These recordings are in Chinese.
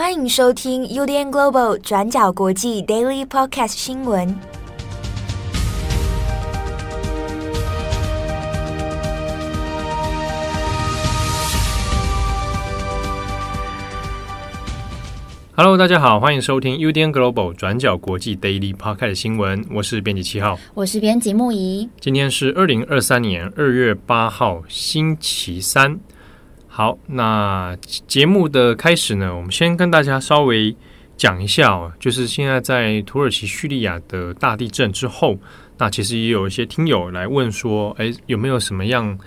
欢迎收听 UDN Global 转角国际 Daily Podcast 新闻。Hello，大家好，欢迎收听 UDN Global 转角国际 Daily Podcast 新闻。我是编辑七号，我是编辑木仪。今天是二零二三年二月八号，星期三。好，那节目的开始呢，我们先跟大家稍微讲一下哦，就是现在在土耳其叙利亚的大地震之后，那其实也有一些听友来问说，哎，有没有什么样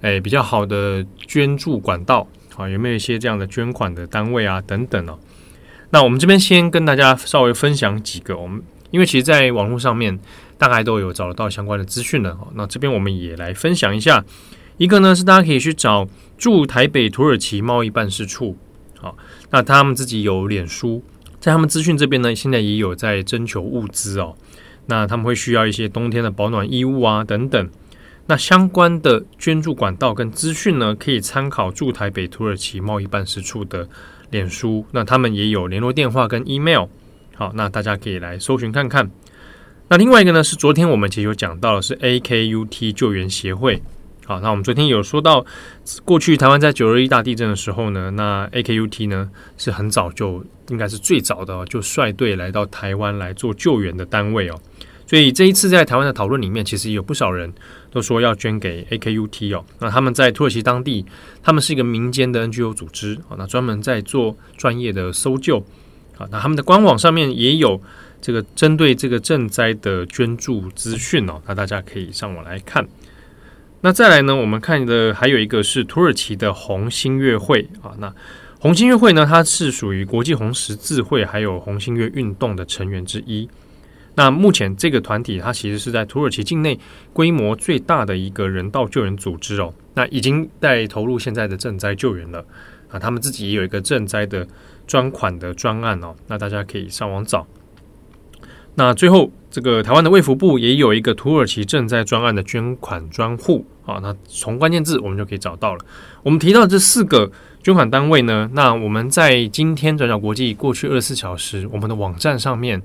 哎比较好的捐助管道啊？有没有一些这样的捐款的单位啊？等等哦。那我们这边先跟大家稍微分享几个，我们因为其实，在网络上面大概都有找得到相关的资讯了。那这边我们也来分享一下，一个呢是大家可以去找驻台北土耳其贸易办事处，好，那他们自己有脸书，在他们资讯这边呢，现在也有在征求物资哦。那他们会需要一些冬天的保暖衣物啊等等。那相关的捐助管道跟资讯呢，可以参考驻台北土耳其贸易办事处的。脸书，那他们也有联络电话跟 email，好，那大家可以来搜寻看看。那另外一个呢，是昨天我们其实有讲到的是 AKUT 救援协会，好，那我们昨天有说到，过去台湾在九二一大地震的时候呢，那 AKUT 呢是很早就应该是最早的就率队来到台湾来做救援的单位哦。所以这一次在台湾的讨论里面，其实有不少人都说要捐给 AKUT 哦。那他们在土耳其当地，他们是一个民间的 NGO 组织啊，那专门在做专业的搜救啊。那他们的官网上面也有这个针对这个赈灾的捐助资讯哦。那大家可以上网来看。那再来呢，我们看的还有一个是土耳其的红星月会啊。那红星月会呢，它是属于国际红十字会还有红星月运动的成员之一。那目前这个团体，它其实是在土耳其境内规模最大的一个人道救援组织哦。那已经在投入现在的赈灾救援了啊。他们自己也有一个赈灾的专款的专案哦。那大家可以上网找。那最后，这个台湾的卫福部也有一个土耳其赈灾专案的捐款专户啊。那从关键字我们就可以找到了。我们提到这四个捐款单位呢，那我们在今天转角国际过去二十四小时，我们的网站上面。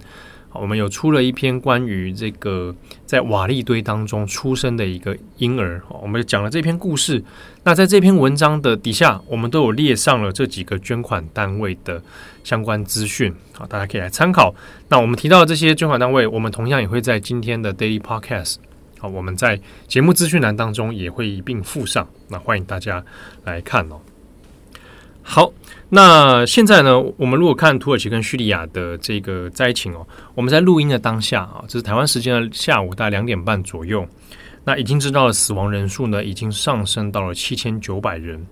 我们有出了一篇关于这个在瓦砾堆当中出生的一个婴儿，我们讲了这篇故事。那在这篇文章的底下，我们都有列上了这几个捐款单位的相关资讯，好，大家可以来参考。那我们提到的这些捐款单位，我们同样也会在今天的 Daily Podcast，好，我们在节目资讯栏当中也会一并附上。那欢迎大家来看哦。好。那现在呢，我们如果看土耳其跟叙利亚的这个灾情哦，我们在录音的当下啊，这是台湾时间的下午大概两点半左右，那已经知道了死亡人数呢，已经上升到了七千九百人。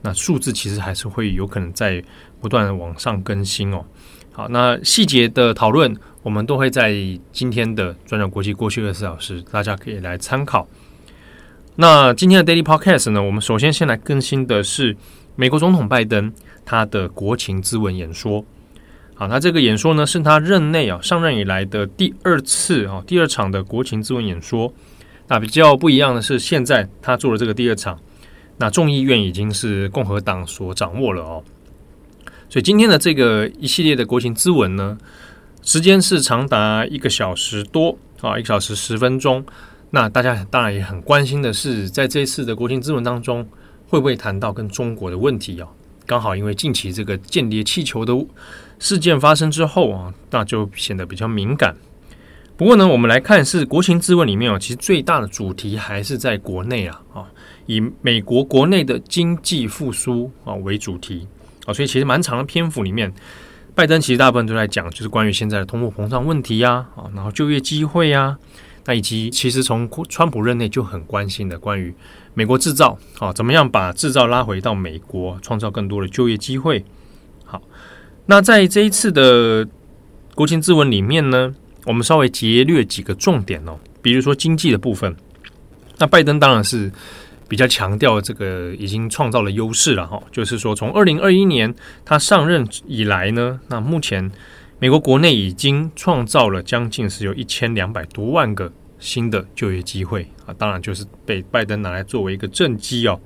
那数字其实还是会有可能在不断的往上更新哦。好，那细节的讨论我们都会在今天的转转国际过去二十四小时，大家可以来参考。那今天的 Daily Podcast 呢，我们首先先来更新的是美国总统拜登。他的国情咨文演说，好，那这个演说呢，是他任内啊上任以来的第二次啊第二场的国情咨文演说。那比较不一样的是，现在他做了这个第二场，那众议院已经是共和党所掌握了哦。所以今天的这个一系列的国情咨文呢，时间是长达一个小时多啊，一个小时十分钟。那大家当然也很关心的是，在这次的国情咨文当中，会不会谈到跟中国的问题啊？刚好因为近期这个间谍气球的事件发生之后啊，那就显得比较敏感。不过呢，我们来看是国情咨文里面啊，其实最大的主题还是在国内啊啊，以美国国内的经济复苏啊为主题啊，所以其实蛮长的篇幅里面，拜登其实大部分都在讲，就是关于现在的通货膨胀问题呀啊，然后就业机会呀，那以及其实从川普任内就很关心的关于。美国制造，好，怎么样把制造拉回到美国，创造更多的就业机会？好，那在这一次的国情咨文里面呢，我们稍微节略几个重点哦，比如说经济的部分。那拜登当然是比较强调这个已经创造了优势了哈，就是说从二零二一年他上任以来呢，那目前美国国内已经创造了将近是有一千两百多万个。新的就业机会啊，当然就是被拜登拿来作为一个政绩哦。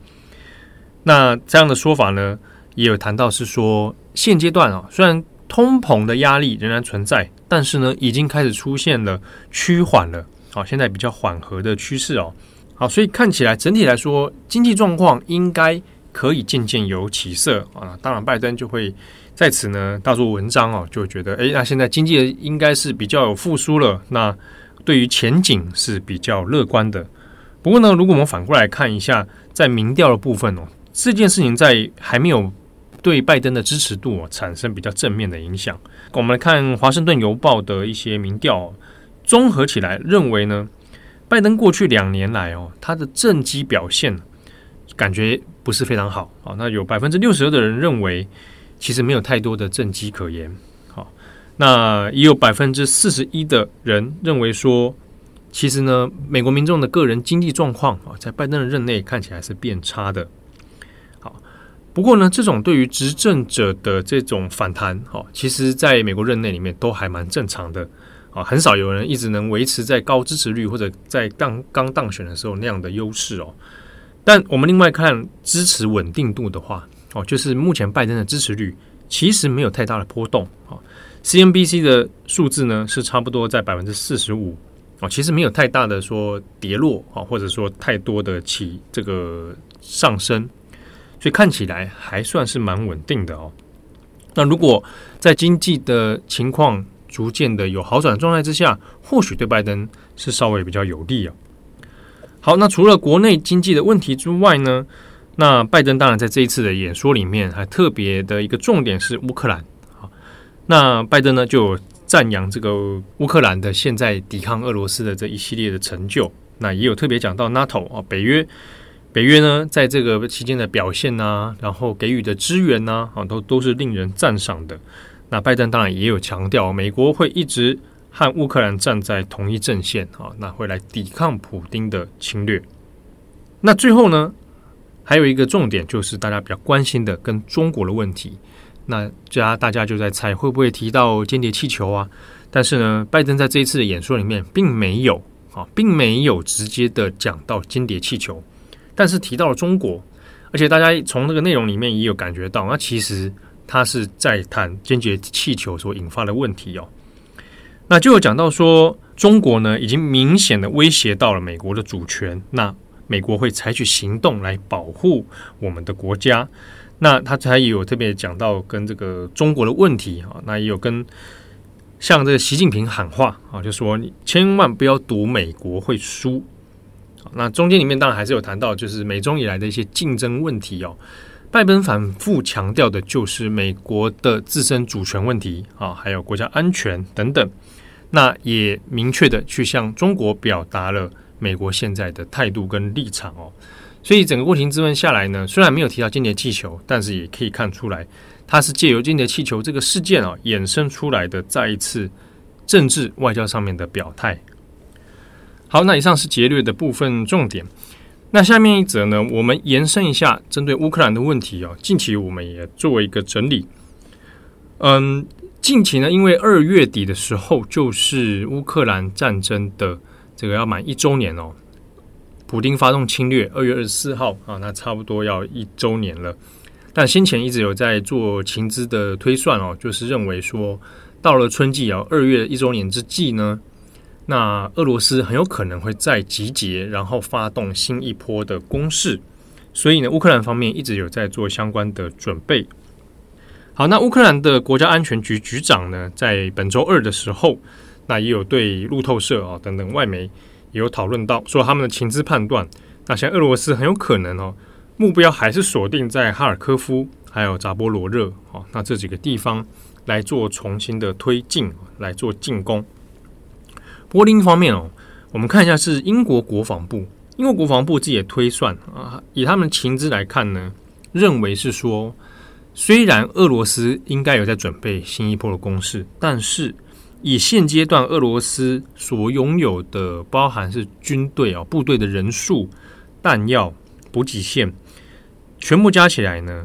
那这样的说法呢，也有谈到是说，现阶段啊，虽然通膨的压力仍然存在，但是呢，已经开始出现了趋缓了，好，现在比较缓和的趋势哦。好，所以看起来整体来说，经济状况应该可以渐渐有起色啊。当然，拜登就会在此呢大做文章哦，就觉得，诶，那现在经济应该是比较有复苏了，那对于前景是比较乐观的。不过呢，如果我们反过来看一下，在民调的部分哦，这件事情在还没有对拜登的支持度哦产生比较正面的影响。我们来看《华盛顿邮报》的一些民调，综合起来认为呢。拜登过去两年来哦，他的政绩表现感觉不是非常好啊。那有百分之六十二的人认为，其实没有太多的政绩可言。那也有百分之四十一的人认为说，其实呢，美国民众的个人经济状况啊，在拜登的任内看起来是变差的。好，不过呢，这种对于执政者的这种反弹，哈，其实在美国任内里面都还蛮正常的。啊，很少有人一直能维持在高支持率或者在刚刚当选的时候那样的优势哦。但我们另外看支持稳定度的话，哦，就是目前拜登的支持率其实没有太大的波动啊。CNBC 的数字呢是差不多在百分之四十五哦，其实没有太大的说跌落啊，或者说太多的起这个上升，所以看起来还算是蛮稳定的哦。那如果在经济的情况，逐渐的有好转状态之下，或许对拜登是稍微比较有利啊。好，那除了国内经济的问题之外呢，那拜登当然在这一次的演说里面还特别的一个重点是乌克兰。那拜登呢就赞扬这个乌克兰的现在抵抗俄罗斯的这一系列的成就，那也有特别讲到 NATO 啊，北约，北约呢在这个期间的表现啊，然后给予的支援呐啊，都都是令人赞赏的。那拜登当然也有强调，美国会一直和乌克兰站在同一阵线啊，那会来抵抗普丁的侵略。那最后呢，还有一个重点就是大家比较关心的跟中国的问题。那家大家就在猜会不会提到间谍气球啊？但是呢，拜登在这一次的演说里面并没有啊，并没有直接的讲到间谍气球，但是提到了中国，而且大家从那个内容里面也有感觉到，那其实。他是在谈间谍气球所引发的问题哦，那就有讲到说，中国呢已经明显的威胁到了美国的主权，那美国会采取行动来保护我们的国家。那他才有特别讲到跟这个中国的问题啊，那也有跟向这个习近平喊话啊，就说你千万不要赌美国会输。那中间里面当然还是有谈到，就是美中以来的一些竞争问题哦。拜登反复强调的就是美国的自身主权问题啊，还有国家安全等等。那也明确的去向中国表达了美国现在的态度跟立场哦。所以整个过程质问下来呢，虽然没有提到间谍气球，但是也可以看出来，它是借由间谍气球这个事件啊衍生出来的再一次政治外交上面的表态。好，那以上是劫掠的部分重点。那下面一则呢，我们延伸一下，针对乌克兰的问题哦。近期我们也做一个整理。嗯，近期呢，因为二月底的时候就是乌克兰战争的这个要满一周年哦。普丁发动侵略，二月二十四号啊，那差不多要一周年了。但先前一直有在做情资的推算哦，就是认为说到了春季啊，二月一周年之际呢。那俄罗斯很有可能会再集结，然后发动新一波的攻势，所以呢，乌克兰方面一直有在做相关的准备。好，那乌克兰的国家安全局局长呢，在本周二的时候，那也有对路透社啊等等外媒有讨论到，说他们的情资判断，那像俄罗斯很有可能哦，目标还是锁定在哈尔科夫还有扎波罗热啊，那这几个地方来做重新的推进，来做进攻。不过另一方面哦，我们看一下是英国国防部，英国国防部自己也推算啊，以他们情资来看呢，认为是说，虽然俄罗斯应该有在准备新一波的攻势，但是以现阶段俄罗斯所拥有的，包含是军队啊部队的人数、弹药、补给线，全部加起来呢，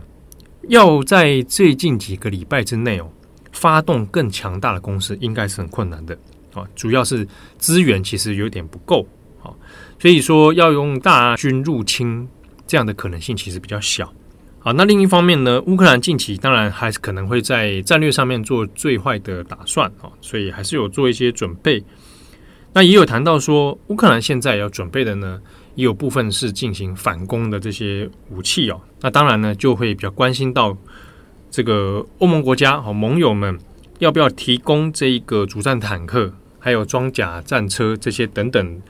要在最近几个礼拜之内哦，发动更强大的攻势，应该是很困难的。啊，主要是资源其实有点不够，啊，所以说要用大军入侵这样的可能性其实比较小。好，那另一方面呢，乌克兰近期当然还是可能会在战略上面做最坏的打算啊，所以还是有做一些准备。那也有谈到说，乌克兰现在要准备的呢，也有部分是进行反攻的这些武器哦。那当然呢，就会比较关心到这个欧盟国家和盟友们要不要提供这一个主战坦克，还有装甲战车这些等等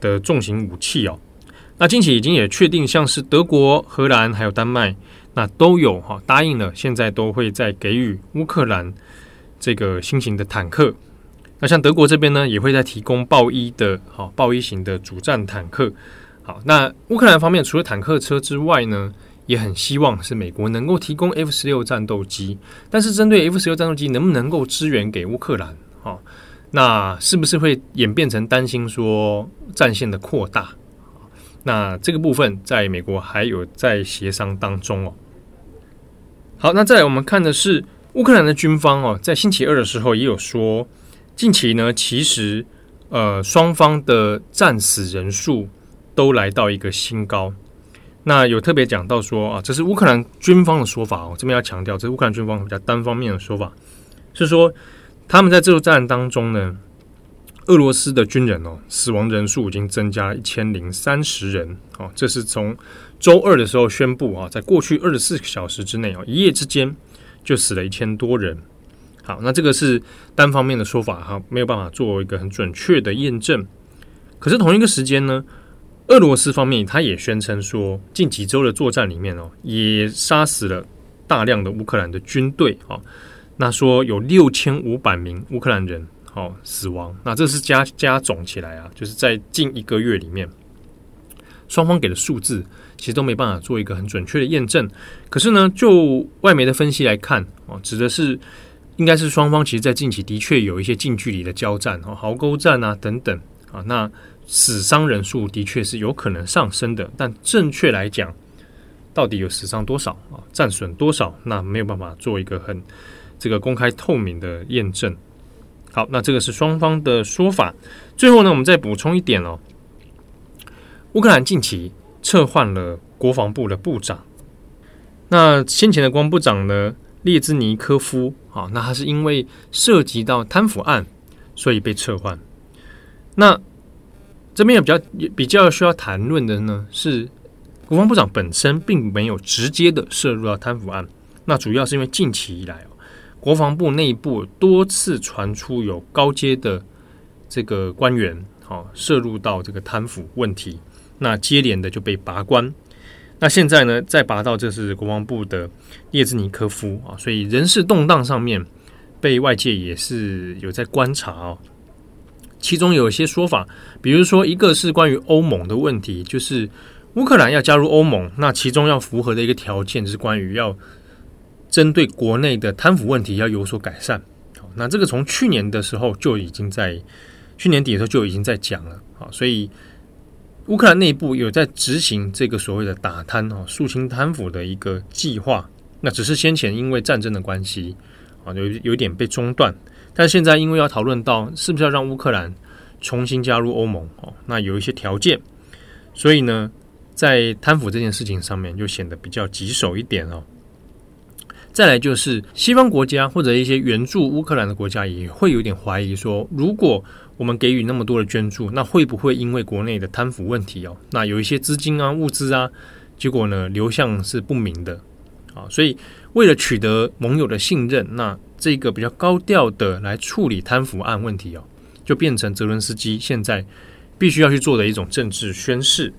的重型武器哦。那近期已经也确定，像是德国、荷兰还有丹麦。那都有哈答应了，现在都会在给予乌克兰这个新型的坦克。那像德国这边呢，也会在提供豹一的哈豹一型的主战坦克。好，那乌克兰方面除了坦克车之外呢，也很希望是美国能够提供 F 十六战斗机。但是针对 F 十六战斗机能不能够支援给乌克兰？哈，那是不是会演变成担心说战线的扩大？那这个部分在美国还有在协商当中哦。好，那再来我们看的是乌克兰的军方哦，在星期二的时候也有说，近期呢，其实呃双方的战死人数都来到一个新高。那有特别讲到说啊，这是乌克兰军方的说法哦，这边要强调，这是乌克兰军方比较单方面的说法，是说他们在这座战当中呢，俄罗斯的军人哦，死亡人数已经增加一千零三十人哦，这是从。周二的时候宣布啊，在过去二十四小时之内啊，一夜之间就死了一千多人。好，那这个是单方面的说法哈，没有办法做一个很准确的验证。可是同一个时间呢，俄罗斯方面他也宣称说，近几周的作战里面哦，也杀死了大量的乌克兰的军队啊。那说有六千五百名乌克兰人哦死亡，那这是加加总起来啊，就是在近一个月里面，双方给的数字。其实都没办法做一个很准确的验证。可是呢，就外媒的分析来看，哦，指的是应该是双方其实，在近期的确有一些近距离的交战，哦，壕沟战啊等等啊。那死伤人数的确是有可能上升的，但正确来讲，到底有死伤多少啊？战损多少？那没有办法做一个很这个公开透明的验证。好，那这个是双方的说法。最后呢，我们再补充一点哦，乌克兰近期。撤换了国防部的部长，那先前的国防部长呢，列兹尼科夫啊，那他是因为涉及到贪腐案，所以被撤换。那这边也比较比较需要谈论的呢，是国防部长本身并没有直接的涉入到贪腐案，那主要是因为近期以来哦，国防部内部多次传出有高阶的这个官员好涉入到这个贪腐问题。那接连的就被拔关，那现在呢，再拔到这是国防部的叶兹尼科夫啊，所以人事动荡上面被外界也是有在观察哦。其中有一些说法，比如说一个是关于欧盟的问题，就是乌克兰要加入欧盟，那其中要符合的一个条件就是关于要针对国内的贪腐问题要有所改善。好，那这个从去年的时候就已经在去年底的时候就已经在讲了啊，所以。乌克兰内部有在执行这个所谓的打贪啊、肃清贪腐的一个计划，那只是先前因为战争的关系啊，有有点被中断。但现在因为要讨论到是不是要让乌克兰重新加入欧盟哦，那有一些条件，所以呢，在贪腐这件事情上面就显得比较棘手一点哦。再来就是西方国家或者一些援助乌克兰的国家也会有点怀疑说，如果我们给予那么多的捐助，那会不会因为国内的贪腐问题哦，那有一些资金啊、物资啊，结果呢流向是不明的啊？所以为了取得盟友的信任，那这个比较高调的来处理贪腐案问题哦，就变成泽伦斯基现在必须要去做的一种政治宣示。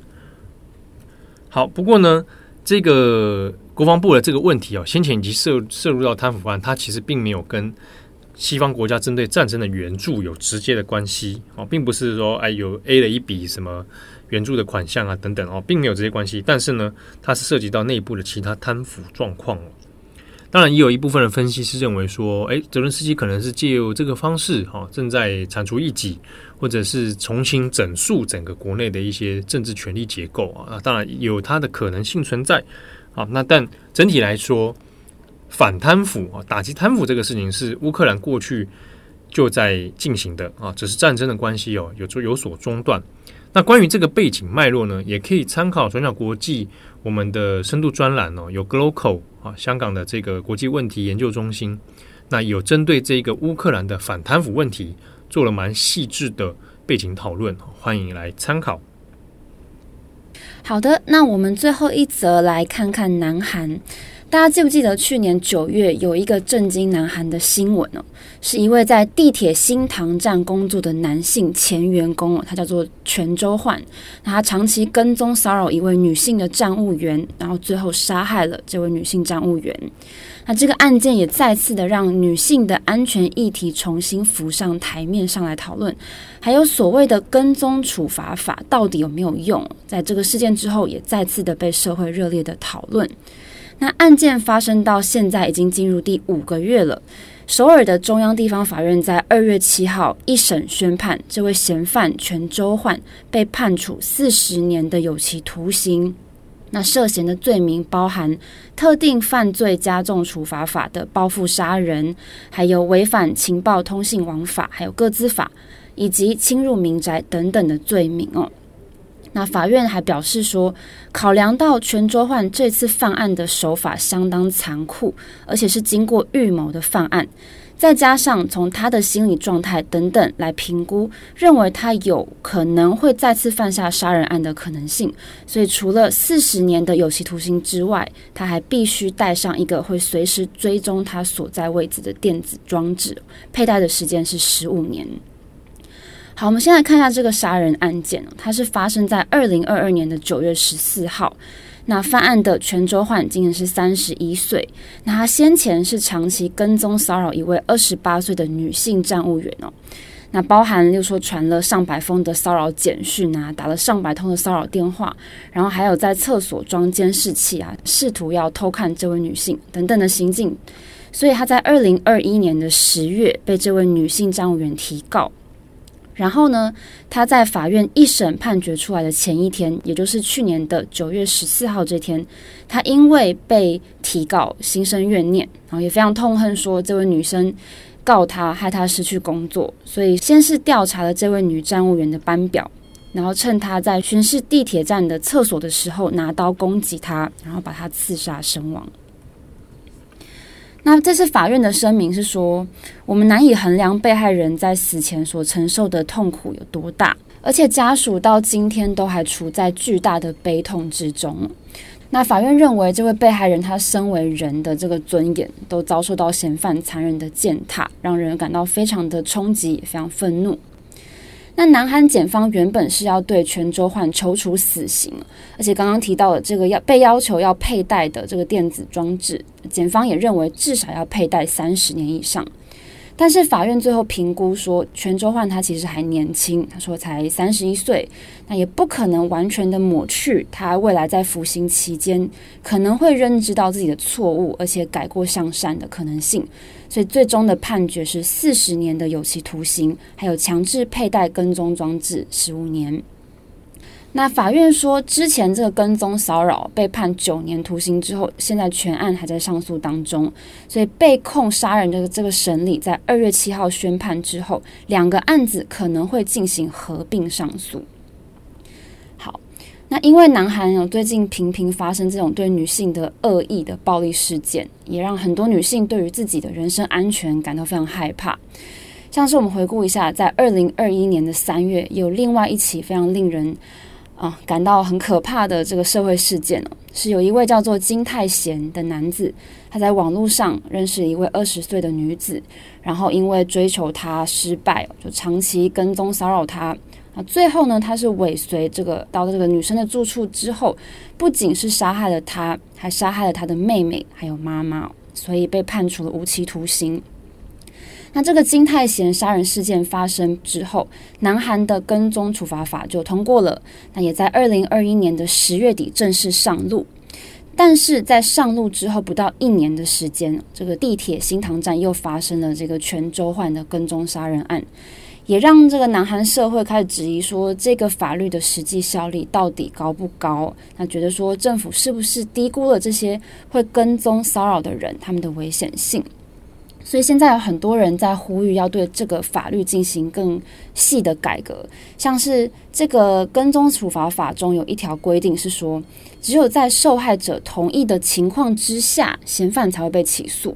好，不过呢，这个国防部的这个问题哦，先前已经涉涉入到贪腐案，它其实并没有跟。西方国家针对战争的援助有直接的关系哦，并不是说哎有 A 了一笔什么援助的款项啊等等哦，并没有这些关系。但是呢，它是涉及到内部的其他贪腐状况哦。当然，也有一部分的分析是认为说，哎，泽伦斯基可能是借由这个方式哈，正在铲除异己，或者是重新整肃整个国内的一些政治权力结构啊。那当然有它的可能性存在啊。那但整体来说。反贪腐啊，打击贪腐这个事情是乌克兰过去就在进行的啊，只是战争的关系哦，有就有所中断。那关于这个背景脉络呢，也可以参考转角国际我们的深度专栏哦，有 Glocal 啊，香港的这个国际问题研究中心，那有针对这个乌克兰的反贪腐问题做了蛮细致的背景讨论，欢迎来参考。好的，那我们最后一则来看看南韩。大家记不记得去年九月有一个震惊南韩的新闻呢？是一位在地铁新塘站工作的男性前员工，他叫做全周焕。他长期跟踪骚扰一位女性的站务员，然后最后杀害了这位女性站务员。那这个案件也再次的让女性的安全议题重新浮上台面上来讨论，还有所谓的跟踪处罚法到底有没有用？在这个事件之后，也再次的被社会热烈的讨论。那案件发生到现在已经进入第五个月了。首尔的中央地方法院在二月七号一审宣判，这位嫌犯全周焕被判处四十年的有期徒刑。那涉嫌的罪名包含特定犯罪加重处罚法的报复杀人，还有违反情报通信网法，还有各资法，以及侵入民宅等等的罪名哦。那法院还表示说，考量到全周焕这次犯案的手法相当残酷，而且是经过预谋的犯案，再加上从他的心理状态等等来评估，认为他有可能会再次犯下杀人案的可能性，所以除了四十年的有期徒刑之外，他还必须带上一个会随时追踪他所在位置的电子装置，佩戴的时间是十五年。好，我们先来看一下这个杀人案件。它是发生在二零二二年的九月十四号。那犯案的泉州焕今年是三十一岁。那他先前是长期跟踪骚扰一位二十八岁的女性站务员哦。那包含，例如说传了上百封的骚扰简讯啊，打了上百通的骚扰电话，然后还有在厕所装监视器啊，试图要偷看这位女性等等的行径。所以他在二零二一年的十月被这位女性站务员提告。然后呢，他在法院一审判决出来的前一天，也就是去年的九月十四号这天，他因为被提告，心生怨念，然后也非常痛恨说这位女生告他，害他失去工作，所以先是调查了这位女站务员的班表，然后趁她在巡视地铁站的厕所的时候，拿刀攻击她，然后把她刺杀身亡。那这次法院的声明是说，我们难以衡量被害人在死前所承受的痛苦有多大，而且家属到今天都还处在巨大的悲痛之中。那法院认为，这位被害人他身为人的这个尊严都遭受到嫌犯残忍的践踏，让人感到非常的冲击，也非常愤怒。那南韩检方原本是要对全周焕求处死刑，而且刚刚提到的这个要被要求要佩戴的这个电子装置，检方也认为至少要佩戴三十年以上。但是法院最后评估说，全周焕他其实还年轻，他说才三十一岁，那也不可能完全的抹去他未来在服刑期间可能会认知到自己的错误，而且改过向善的可能性。所以最终的判决是四十年的有期徒刑，还有强制佩戴跟踪装置十五年。那法院说，之前这个跟踪骚扰被判九年徒刑之后，现在全案还在上诉当中，所以被控杀人的这个审理在二月七号宣判之后，两个案子可能会进行合并上诉。那因为南韩有最近频频发生这种对女性的恶意的暴力事件，也让很多女性对于自己的人身安全感到非常害怕。像是我们回顾一下，在二零二一年的三月，有另外一起非常令人啊，感到很可怕的这个社会事件哦，是有一位叫做金泰贤的男子，他在网络上认识一位二十岁的女子，然后因为追求她失败，就长期跟踪骚扰她。啊，最后呢，他是尾随这个到了这个女生的住处之后，不仅是杀害了她，还杀害了她的妹妹还有妈妈，所以被判处了无期徒刑。那这个金泰贤杀人事件发生之后，南韩的跟踪处罚法就通过了。那也在二零二一年的十月底正式上路。但是在上路之后不到一年的时间，这个地铁新塘站又发生了这个全周焕的跟踪杀人案，也让这个南韩社会开始质疑说，这个法律的实际效力到底高不高？那觉得说政府是不是低估了这些会跟踪骚扰的人他们的危险性？所以现在有很多人在呼吁要对这个法律进行更细的改革，像是这个跟踪处罚法中有一条规定是说，只有在受害者同意的情况之下，嫌犯才会被起诉。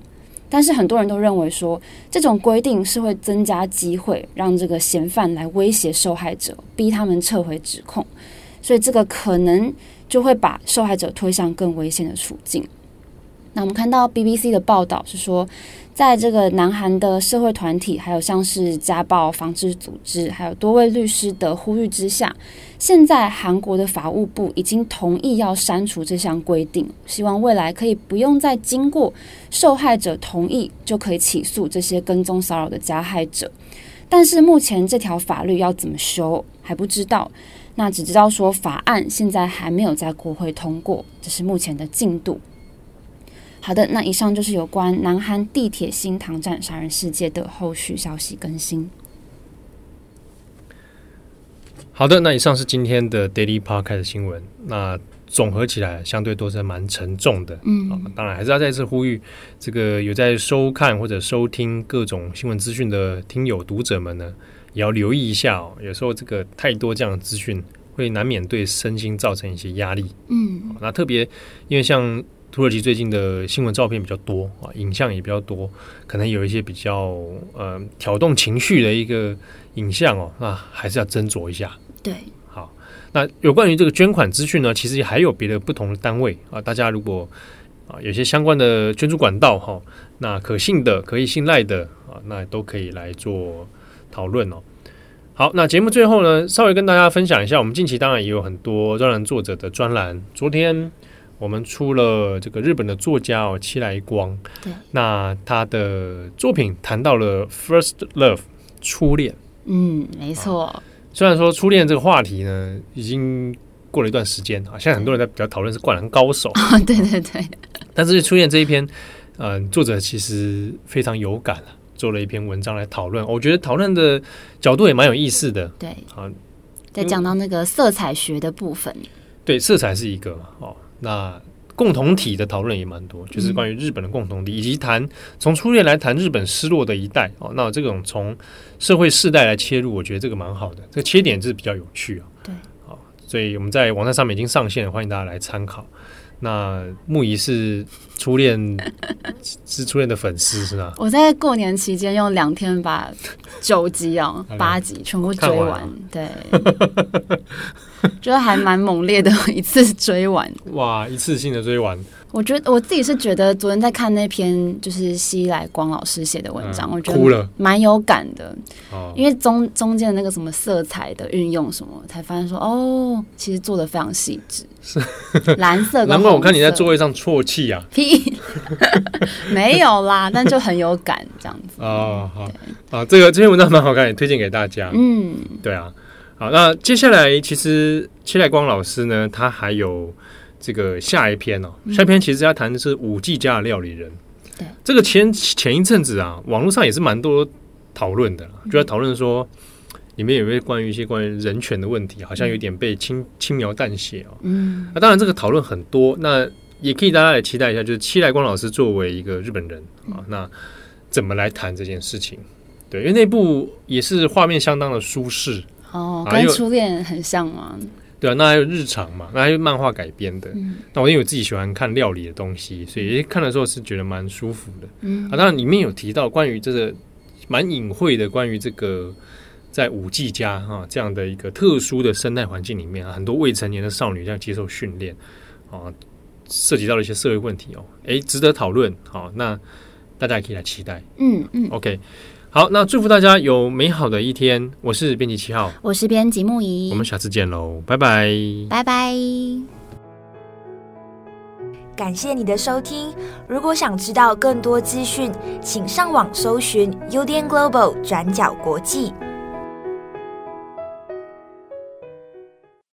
但是很多人都认为说，这种规定是会增加机会，让这个嫌犯来威胁受害者，逼他们撤回指控，所以这个可能就会把受害者推向更危险的处境。那我们看到 BBC 的报道是说，在这个南韩的社会团体，还有像是家暴防治组织，还有多位律师的呼吁之下，现在韩国的法务部已经同意要删除这项规定，希望未来可以不用再经过受害者同意就可以起诉这些跟踪骚扰的加害者。但是目前这条法律要怎么修还不知道，那只知道说法案现在还没有在国会通过，这是目前的进度。好的，那以上就是有关南韩地铁新塘站杀人事件的后续消息更新。好的，那以上是今天的 Daily Podcast 的新闻。那总合起来，相对都是蛮沉重的。嗯、啊，当然还是要再次呼吁，这个有在收看或者收听各种新闻资讯的听友读者们呢，也要留意一下哦。有时候这个太多这样的资讯，会难免对身心造成一些压力。嗯，啊、那特别因为像。土耳其最近的新闻照片比较多啊，影像也比较多，可能有一些比较呃挑动情绪的一个影像哦，那还是要斟酌一下。对，好，那有关于这个捐款资讯呢，其实还有别的不同的单位啊，大家如果啊有些相关的捐助管道哈，那可信的、可以信赖的啊，那都可以来做讨论哦。好，那节目最后呢，稍微跟大家分享一下，我们近期当然也有很多专栏作者的专栏，昨天。我们出了这个日本的作家哦，七来光。对，那他的作品谈到了 first love 初恋。嗯，没错。啊，虽然说初恋这个话题呢，已经过了一段时间啊，现在很多人在比较讨论是灌篮高手。哦，对对对。但是初恋这一篇，嗯、呃，作者其实非常有感，做了一篇文章来讨论。我觉得讨论的角度也蛮有意思的。对，啊，在讲到那个色彩学的部分。对，色彩是一个嘛，哦。那共同体的讨论也蛮多，就是关于日本的共同体，嗯、以及谈从初恋来谈日本失落的一代哦。那这种从社会世代来切入，我觉得这个蛮好的，这个切点是比较有趣啊。对，好，所以我们在网站上面已经上线了，欢迎大家来参考。那木仪是初恋，是初恋的粉丝是吧？我在过年期间用两天把九集啊八集全部追完，完对。觉得还蛮猛烈的，一次追完。哇，一次性的追完。我觉得我自己是觉得，昨天在看那篇就是西来光老师写的文章，嗯、我觉得蛮有感的。哦，因为中中间的那个什么色彩的运用什么，才发现说哦，其实做的非常细致。是蓝色。难怪我看你在座位上啜泣啊。屁，没有啦，但就很有感这样子。哦，好啊，这个这篇文章蛮好看，也推荐给大家。嗯，对啊。好，那接下来其实七来光老师呢，他还有这个下一篇哦。下一篇其实要谈的是五 G 家的料理人。对，这个前前一阵子啊，网络上也是蛮多讨论的，就在讨论说里面有没有关于一些关于人权的问题，好像有点被轻轻描淡写哦。嗯，那当然这个讨论很多，那也可以大家来期待一下，就是七来光老师作为一个日本人啊，那怎么来谈这件事情？对，因为那部也是画面相当的舒适。哦，跟初恋很像吗？对啊，那还有日常嘛，那还有漫画改编的。嗯、那我因为我自己喜欢看料理的东西，所以看的时候是觉得蛮舒服的。嗯，啊，当然里面有提到关于这个蛮隐晦的，关于这个在五 G 家哈这样的一个特殊的生态环境里面啊，很多未成年的少女这样接受训练啊，涉及到了一些社会问题哦，哎，值得讨论。好，那大家也可以来期待。嗯嗯，OK。好，那祝福大家有美好的一天。我是编辑七号，我是编辑木仪，我们下次见喽，拜拜，拜拜。感谢你的收听。如果想知道更多资讯，请上网搜寻 UDN Global 转角国际。